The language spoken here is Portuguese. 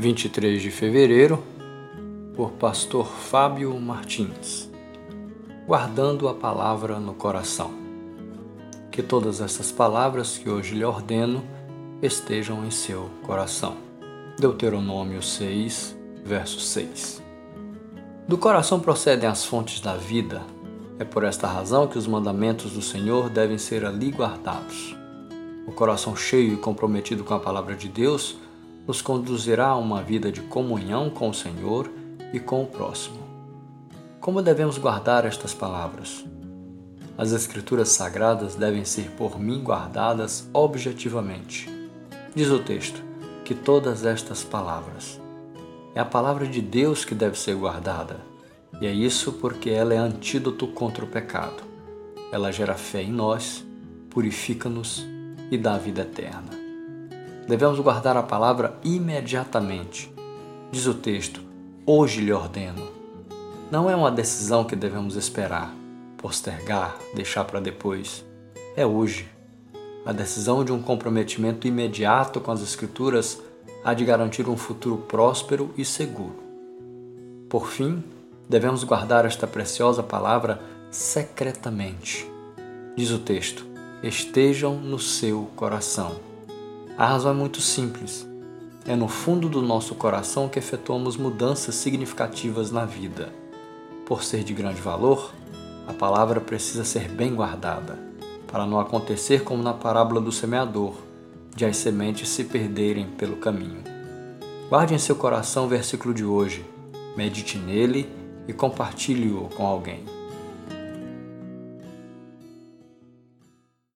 23 de fevereiro, por Pastor Fábio Martins. Guardando a palavra no coração. Que todas essas palavras que hoje lhe ordeno estejam em seu coração. Deuteronômio 6, verso 6. Do coração procedem as fontes da vida. É por esta razão que os mandamentos do Senhor devem ser ali guardados. O coração cheio e comprometido com a palavra de Deus nos conduzirá a uma vida de comunhão com o Senhor e com o próximo. Como devemos guardar estas palavras? As Escrituras sagradas devem ser por mim guardadas objetivamente. Diz o texto que todas estas palavras. É a palavra de Deus que deve ser guardada, e é isso porque ela é antídoto contra o pecado. Ela gera fé em nós, purifica-nos e dá vida eterna. Devemos guardar a palavra imediatamente. Diz o texto: Hoje lhe ordeno. Não é uma decisão que devemos esperar, postergar, deixar para depois. É hoje. A decisão de um comprometimento imediato com as Escrituras há de garantir um futuro próspero e seguro. Por fim, devemos guardar esta preciosa palavra secretamente. Diz o texto: estejam no seu coração a razão é muito simples. É no fundo do nosso coração que efetuamos mudanças significativas na vida. Por ser de grande valor, a palavra precisa ser bem guardada, para não acontecer como na parábola do semeador, de as sementes se perderem pelo caminho. Guarde em seu coração o versículo de hoje, medite nele e compartilhe-o com alguém.